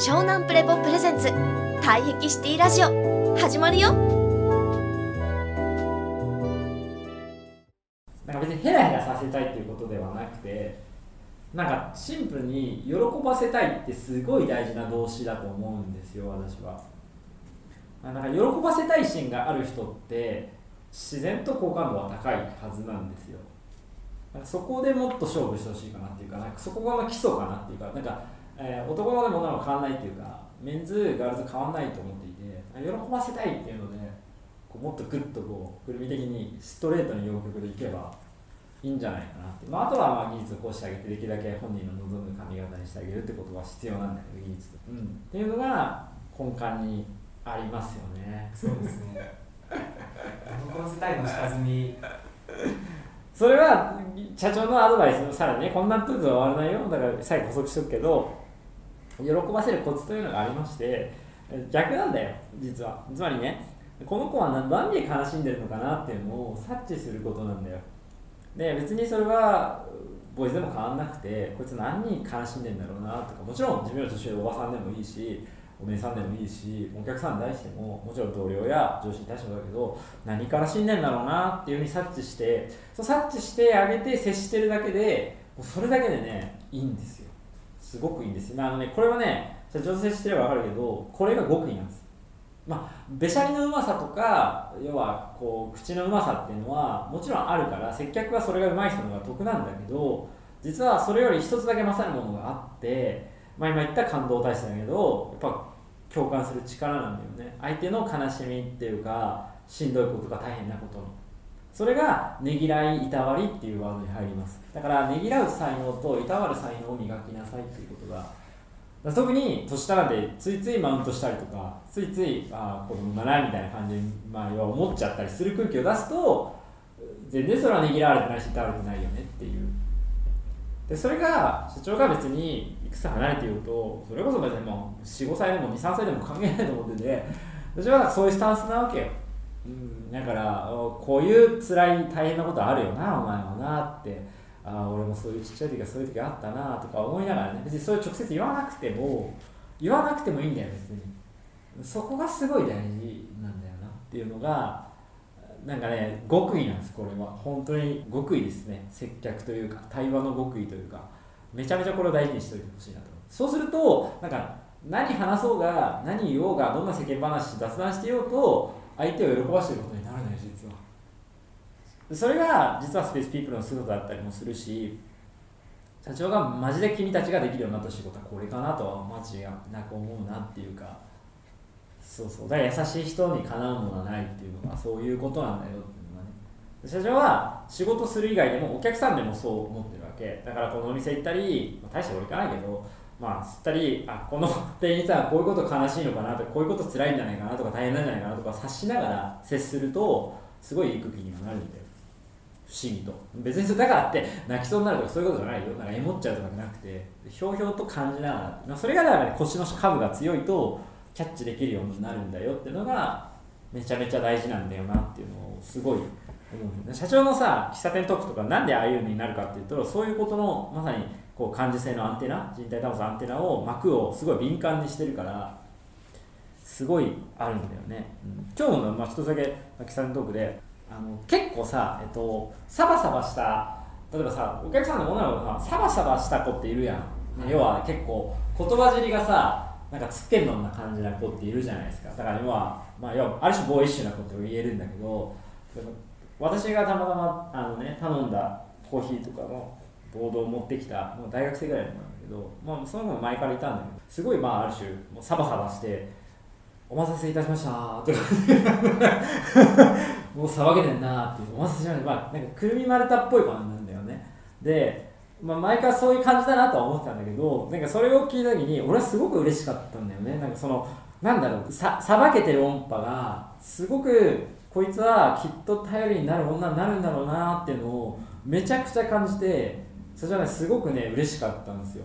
湘南プレポプレゼンツ。退癖シティラジオ。始まるよ。なんか別にヘラヘラさせたいっていうことではなくてなんかシンプルに喜ばせたいってすごい大事な動詞だと思うんですよ私は。なんか喜ばせたい心がある人って自然と好感度は高いはずなんですよ。なんかそこでもっと勝負してほしいかなっていうかなんかそこが基礎かなっていうかなんか、えー男のでも女の子変わらないっていうかメンズガールズ変わらないと思っていて喜ばせたいっていうのでこうもっとグッとこうくるみ的にストレートに要曲でいけばいいんじゃないかなって、まあ、あとはまあ技術をこうしてあげてできるだけ本人の望む髪型にしてあげるってことは必要なんだけど技術、うん、っていうのが根幹にありますよね。そうですね。喜ばせたいの下積み。それは社長のアドバイスのさらにねこんなとずは終わらないよ。だから最後補足しとくけど喜ばせるコツというのがありまして逆なんだよ実は。つまりねこの子は何で悲しんでるのかなっていうのを察知することなんだよ。で別にそれはボイズでも変わんなくてこいつ何に悲しんでんだろうなとかもちろん自分より年上おばさんでもいいしお姉さんでもいいしお客さんに対してももちろん同僚や上司に対してもだけど何から死んでんだろうなっていうふうに察知してそう察知してあげて接してるだけでもうそれだけでねいいんですよ。すごくいいんです。よ、まああのね、これはね社長接してれば分かるけどこれが極意なんです。まあ、べしゃりのうまさとか要はこう口のうまさっていうのはもちろんあるから接客はそれがうまい人の方が得なんだけど実はそれより一つだけ勝るものがあって、まあ、今言った感動体質だけどやっぱ共感する力なんだよね。相手の悲しみっていうかしんどいことが大変なことの。それがねぎらいいたわりっていうワードに入ります。だからねぎらう才能といたわる才能を磨きなさいっていうことが特に年下なんでついついマウントしたりとかついついあ子供だなみたいな感じに、まあ、思っちゃったりする空気を出すと全然それはねぎらわれてないしいたわれてないよねっていう。でそれが社長が別にいくつ離れていようとそれこそ別にもう45歳でも23歳でも関係ないと思ってて私はそういうスタンスなわけよ、うん、だからこういう辛い大変なことあるよなお前はなって。ああ俺もそういうちっちゃい時はそういう時あったなとか思いながらね。別にそれ直接言わなくても言わなくてもいいんだよ別に。そこがすごい大事なんだよなっていうのがなんかね極意なんですこれは。本当に極意ですね。接客というか対話の極意というか。めちゃめちゃこれを大事にしておいてほしいなと。そうするとなんか何話そうが何言おうがどんな世間話雑談してようと相手を喜ばしてることになるのよ実は。それが実はスペースピープルの姿だったりもするし社長がマジで君たちができるようになった仕事はこれかなとは間違いなく思うなっていうかそうそう。だから優しい人にかなうものはないっていうのがそういうことなんだよっていうのがね。社長は仕事する以外でもお客さんでもそう思ってるわけ。だからこのお店行ったり、まあ、大して俺行かないけどまあ、吸ったりあこの 店員さんはこういうこと悲しいのかなとかこういうこと辛いんじゃないかなとか大変なんじゃないかなとか察しながら接するとすごいいい空気にはなるんだよ。不思議と。別にそれだからって泣きそうになるとかそういうことじゃないよ。なんかエモっちゃうとかじゃなくてひょうひょうと感じながら、ま、それがだから、ね、腰の下部が強いとキャッチできるようになるんだよっていうのがめちゃめちゃ大事なんだよなっていうのをすごい社長のさ喫茶店トークとかなんでああいうのになるかっていうとそういうことのまさにこう感受性のアンテナ人体タモスアンテナを膜をすごい敏感にしてるからすごいあるんだよね、うん、今日の、まあ、一つだけ喫茶店トークであの結構さ、えっと、サバサバした例えばさお客さんの女の子がサバサバした子っているやん、ね、要は結構言葉尻がさなんかつってんのな感じな子っているじゃないですか。だから要は、まあ、要はある種ボーイッシュな子って言えるんだけど私がたまたまあの、ね、頼んだコーヒーとかのボードを持ってきたもう大学生ぐらいなんだけど、まあ、その子も前からいたんだけどすごいまあある種もうサバサバして「お待たせいたしました」とかもう騒げてんなっていうお待たせしましたまあなんかくるみ丸太っぽい子なんだよねで、まあ、前からそういう感じだなとは思ってたんだけどなんかそれを聞いた時に俺はすごく嬉しかったんだよねなんかそのなんだろうさばけてる音波がすごくこいつはきっと頼りになる女になるんだろうなっていうのをめちゃくちゃ感じてそれはねすごくね嬉しかったんですよ。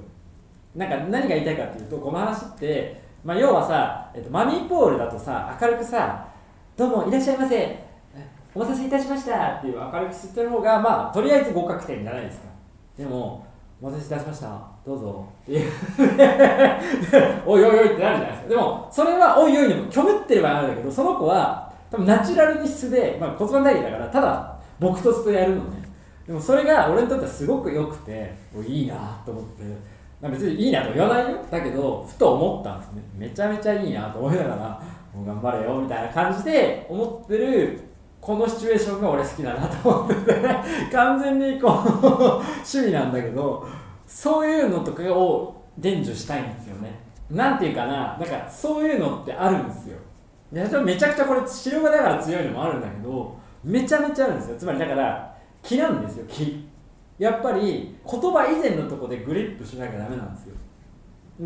なんか何が言いたいかっていうとこの話って、まあ、要はさ、えっと、マミーポールだとさ明るくさ「どうもいらっしゃいませ。お待たせいたしました」っていう明るく吸ってる方がまあとりあえず合格点じゃないですか。でもお待たせいたしました。どうぞ。っていう。おいおいおいってなるじゃないですか。でもそれはおいおいでも虚無ってればあるんだけどその子は多分ナチュラルに質で、まあ、骨盤体系だからただ朴突とやるのね。でもそれが俺にとってはすごく良くていいなと思って。まあ別にいいなと言わないよ。だけどふと思ったんですね。めちゃめちゃいいなと思いながらもう頑張れよみたいな感じで思ってるこのシチュエーションが俺好きだなと思ってて。完全にこう 趣味なんだけどそういうのとかを伝授したいんですよね。なんていうかなだかそういうのってあるんですよ。いやめちゃくちゃこれ治療がだから強いのもあるんだけどめちゃめちゃあるんですよ。つまりだから気なんですよ気。やっぱり言葉以前のところでグリップしなきゃダメなんですよ。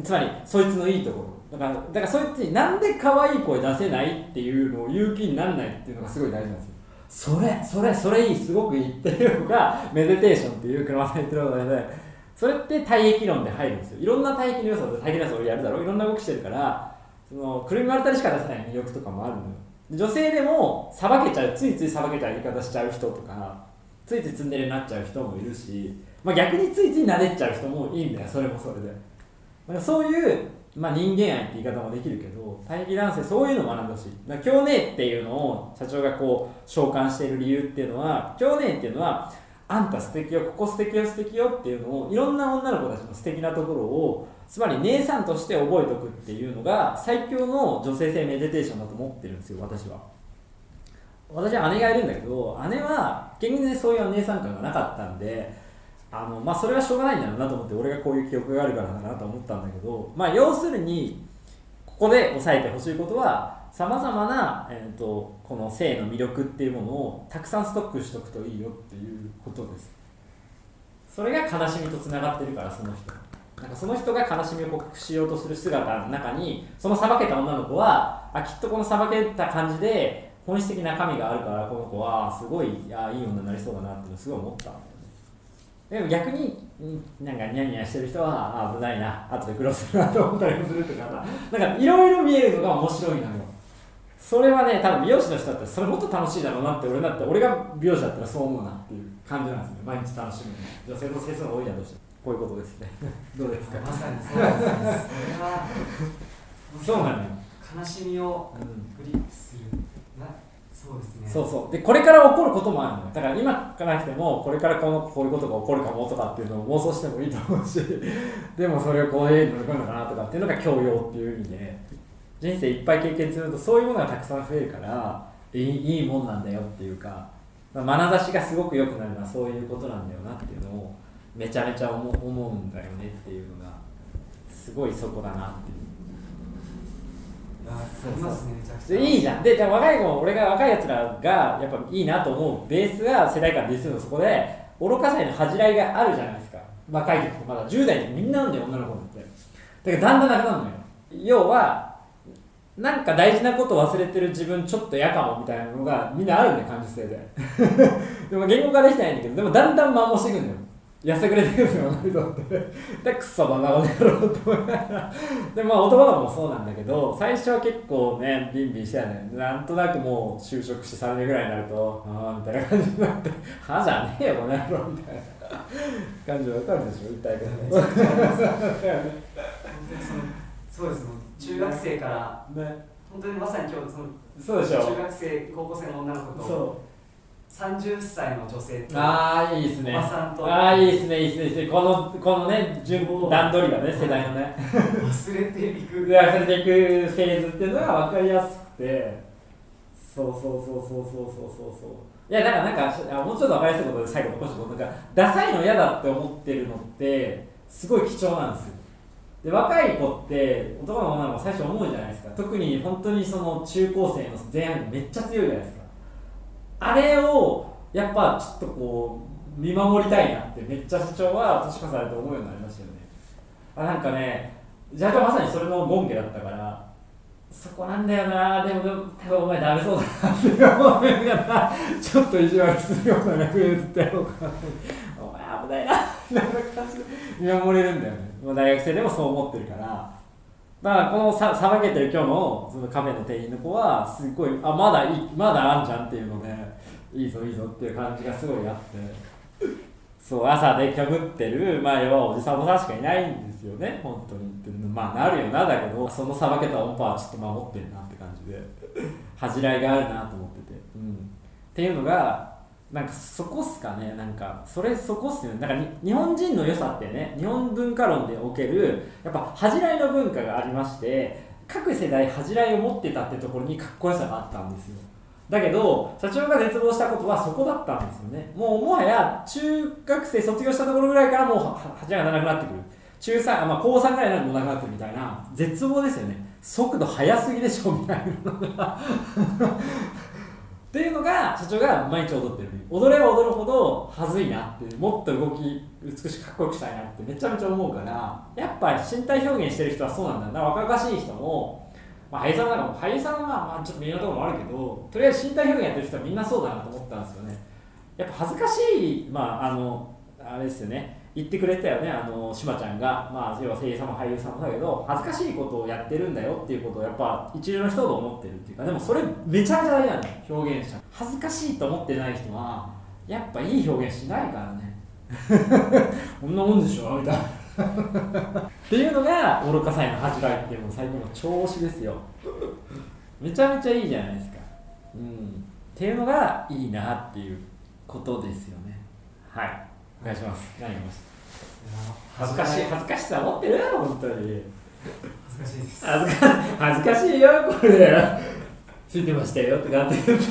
つまりそいつのいいところ。だからだからそいつになんで可愛い声出せないっていうのを言う気にならないっていうのがすごい大事なんですよ。それそれそれいいすごくいいっていうのがメディテーションっていう車さん言ってるので。それって体液論で入るんですよ。いろんな体液の要素で体液の要素をやるだろう。いろんな動きしてるからそのくるみ割れたりしか出せない欲とかもあるのよ。女性でもさばけちゃうついついさばけちゃう言い方しちゃう人とかついついツンデレになっちゃう人もいるし、まあ、逆についつい撫でっちゃう人もいいんだよそれもそれで。だからそういう、まあ、人間愛って言い方もできるけど大義男性そういうのを学んでほし。いだから今日ねっていうのを社長がこう召喚している理由っていうのは今日ねっていうのはあんた素敵よここ素敵よ素敵よっていうのをいろんな女の子たちの素敵なところをつまり姉さんとして覚えておくっていうのが最強の女性性メディテーションだと思ってるんですよ私は。私は姉がいるんだけど姉は現実にそういうお姉さん感がなかったんであのまあそれはしょうがないんだろうなと思って俺がこういう記憶があるからだなと思ったんだけどまあ要するにここで押さえてほしいことはさまざまな、えーと、この性の魅力っていうものをたくさんストックしとくといいよっていうことです。それが悲しみとつながってるからその人なんかその人が悲しみを克服しようとする姿の中にそのさばけた女の子はあきっとこのさばけた感じで本質的な神があるからこの子はすごいいやいい女になりそうだなってすごい思った。でも逆になんかニャニャしてる人は危ないな後で苦労するなと思ったりもするとかさなんかいろいろ見えるのが面白いのよ。それはね多分美容師の人だったらそれもっと楽しいだろうなって俺だって俺が美容師だったらそう思うなっていう感じなんですね毎日楽しむ女性の先生が多いだろうしこういうことですねどうですかまさにそうですそれはそうなのよ。悲しみをグリップする、なそうですね。そうそう。でこれから起こることもあるのよ。だから今からなくてもこれからこのこういうことが起こるかもとかっていうのを妄想してもいいと思うし でもそれをこういうの乗り越えるのかなとかっていうのが教養っていう意味で人生いっぱい経験するとそういうものがたくさん増えるからいいいいもんなんだよっていうかまあ、眼差しがすごく良くなるのはそういうことなんだよなっていうのをめちゃめちゃ思思うんだよねっていうのがすごいそこだなっていう。ありますねめちゃくちゃでいいじゃん。ででも若い子も俺が若いやつらがやっぱいいなと思うベースが世代間ディスのそこで愚かさへの恥じらいがあるじゃないですか。若い時ってまだ10代でみんななんだよ女の子って。だからだんだんなくなるのよ。要はなんか大事なこと忘れてる自分ちょっと嫌かもみたいなのがみんなあるんだよ感受性で。でも言語化できてないんだけどでもだんだん摩耗していくんだよ。やせくれてくるんですよ女の子って。でクソだなこの野郎と思いながら。でまあ男の子もそうなんだけど最初は結構ねビンビンしてたねなんとなくもう就職して3年ぐらいになるとああみたいな。感じになってはじゃねえよこの野郎みたいな感じわかるでしょ訴えめちゃくちゃあります本当にそうですもう中学生から方ね。本当にまさに今日そのそうでしょ。中学生高校生の女の子と30歳の女性とああいいですね。おばさんと。ああいいですねいいですね。このこのね順段取りがね世代のね。忘れていく。やせていくフェーズっていうのが分かりやすくて。そうそうそうそうそうそうそうそう。いやだからなんかあもうちょっと分かりやすいことで最後残してなんかダサいの嫌だって思ってるのってすごい貴重なんですよ。で若い子って男の女の子最初思うじゃないですか。特に本当にその中高生の前半にめっちゃ強いじゃないですかあれをやっぱちょっとこう見守りたいなってめっちゃ社長は年重ねて思うようになりましたよね。あなんかね社長まさにそれの権化だったからそこなんだよなでもでも多分お前ダメそうだなって思いながらちょっと意地悪するような役でずっとやろうかなってお前危ないなみたいな感じで見守れるんだよね。大学生でもそう思ってるから。まあこのささばけてる今日のそのカフェの店員の子はすごいあまだいいまだあんじゃんっていうのでいいぞいいぞっていう感じがすごいあって。そう朝でかぶってるまあ要はおじさんもさんしかいないんですよね。本当に。ってまあなるよなだけどそのさばけた音波はちょっと守ってるなって感じで。恥じらいがあるなと思ってて、うん、っていうのがなんかそこっすかね。なんかそれそこっすよね。なんか日本人の良さってね日本文化論でおけるやっぱ恥じらいの文化がありまして各世代恥じらいを持ってたってところにかっこよさがあったんですよ。だけど社長が絶望したことはそこだったんですよね。もうもはや中学生卒業したところぐらいからもう恥じらいがなくなってくる。中3、まあ、高3ぐらいになるとなくなってるみたいな絶望ですよね。速度速すぎでしょみたいなのが。っていうのが社長が毎日踊ってる。踊れば踊るほど恥ずいなってもっと動き美しくかっこよくしたいなってめちゃめちゃ思うからやっぱ身体表現してる人はそうなんだよ。な若々しい人も、まあ、俳優さんなんかも俳優さんはまあちょっと微妙なところもあるけどとりあえず身体表現やってる人はみんなそうだなと思ったんですよね。やっぱ恥ずかしいまああのあれですよね。言ってくれたよねあのしまちゃんが、まあ、要は声優さんも俳優さんもだけど恥ずかしいことをやってるんだよっていうことをやっぱ一流の人と思ってるっていうかでもそれめちゃめちゃ大事なんだよ表現者。恥ずかしいと思ってない人はやっぱいい表現しないからね。こんなもんでしょみたいな。っていうのが愚かさへの恥じらいっていうの最近の調子ですよ。めちゃめちゃいいじゃないですか。うん。っていうのがいいなっていうことですよね。はい。お願いします。何がます？恥ずかしい。恥ずかしさ持ってる？本当に。恥ずかしいです。恥ずか恥ずかしいよこれ。ついてましたよとかって。言って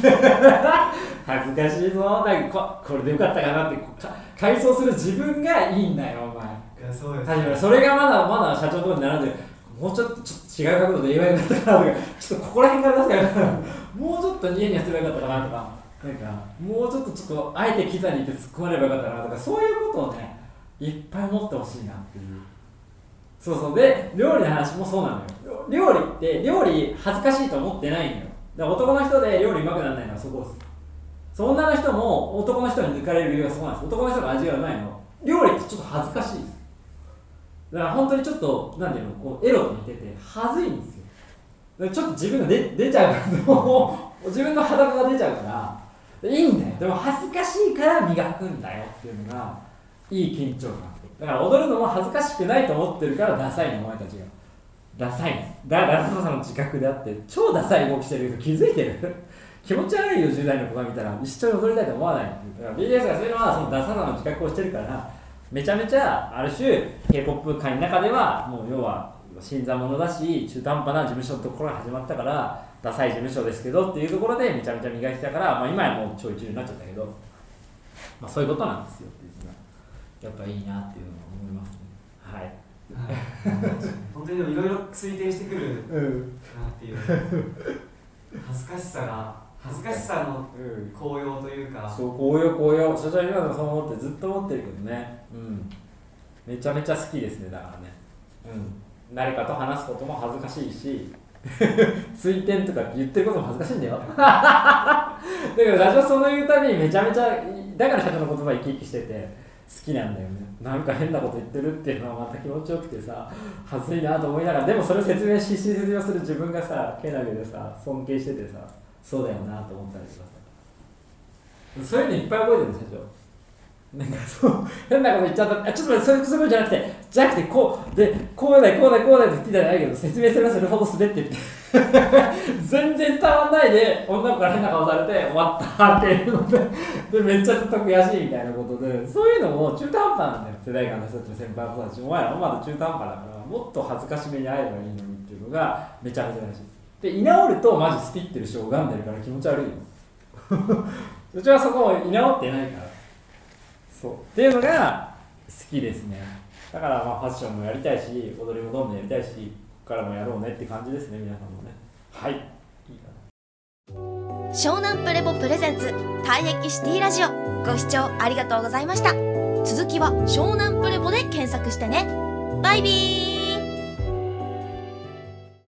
恥ずかしいぞ。なんかここれでよかったかなって。か回想する自分がいいんだよお前。いやそうです確かにそれがまだまだ社長のとに並んでるもうちょっとちょっと違う角度で言えばよかったかなとか。ちょっとここら辺から出すから。もうちょっとニヤニヤすればよかったかなとかなんかもうちょっとちょっとあえてキザに言って突っ込まればよかったなとかそういうことをねいっぱい持ってほしいなっていう。そうそう。で料理の話もそうなのよ。料理って料理恥ずかしいと思ってないのよ。だから男の人で料理うまくならないのはそこです。そ女の人も男の人に抜かれる理由はそこなんです。男の人が味がうまいの。料理ってちょっと恥ずかしいです。だから本当にちょっとなんていうのこうエロと似てて恥ずいんですよ。ちょっと自分が出ちゃうから自分の裸が出ちゃうからいいんだよ。でも恥ずかしいから磨くんだよっていうのがいい緊張感だから踊るのも恥ずかしくないと思ってるからダサいのお前たちが。ダサい。んですだからダサさの自覚であって超ダサい動きしてる人気づいてる。気持ち悪いよ10代の子が見たら一緒に踊りたいと思わないだから BTS がそういうのはそのダサさの自覚をしてるからめちゃめちゃある種 k p o p 界の中ではもう要は新参者だし中途半端な事務所のところが始まったからダサい事務所ですけどっていうところでめちゃめちゃ磨いてたから、まあ、今はもう超一流になっちゃったけど、まあ、そういうことなんですよっていうのがやっぱいいなっていうのは思いますね。はいは。い。本当にでもいろいろ推定してくるう。んなっていう恥ずかしさが恥ずかしさのうん高揚というか。そう紅葉紅葉所長今のそう思ってずっと思ってるけどね。うん。めちゃめちゃ好きですねだからね。うん誰かと話すことも恥ずかしいし 追点とか言ってることも恥ずかしいんだよ。だけど社長その言うたびにめちゃめちゃだから社長の言葉生き生きしてて好きなんだよね。なんか変なこと言ってるっていうのはまた気持ちよくてさ恥ずいなと思いながらでもそれを説明しし説明する自分がさけなげでさ尊敬しててさそうだよなと思ったりとかさ。そういうのいっぱい覚えてるんですよなんかそう変なこと言っちゃった。あちょっと待ってそういうことじゃなくてじゃなくてこうでこうだよこうだよこうだよって言ってたらないけど説明すればするほど滑ってって 全然伝わんないで女の子から変な顔されて終わったっていうのででめっちゃずっと悔しいみたいなことで。そういうのも中途半端なんだよ世代間の人たち先輩の子たちお前らまだ中途半端だからもっと恥ずかしめに会えばいいのにっていうのがめちゃめちゃ大事で居直るとマジスピってる人拝んでるから気持ち悪いよ うちはそこを居直ってないから。そう。っていうのが好きですね。だからまあファッションもやりたいし踊りもどんどんやりたいしここからもやろうねって感じですね皆さんもね。はい。湘南プレボプレゼンツ退役シティラジオ。ご視聴ありがとうございました。続きは湘南プレボで検索してね。バイビー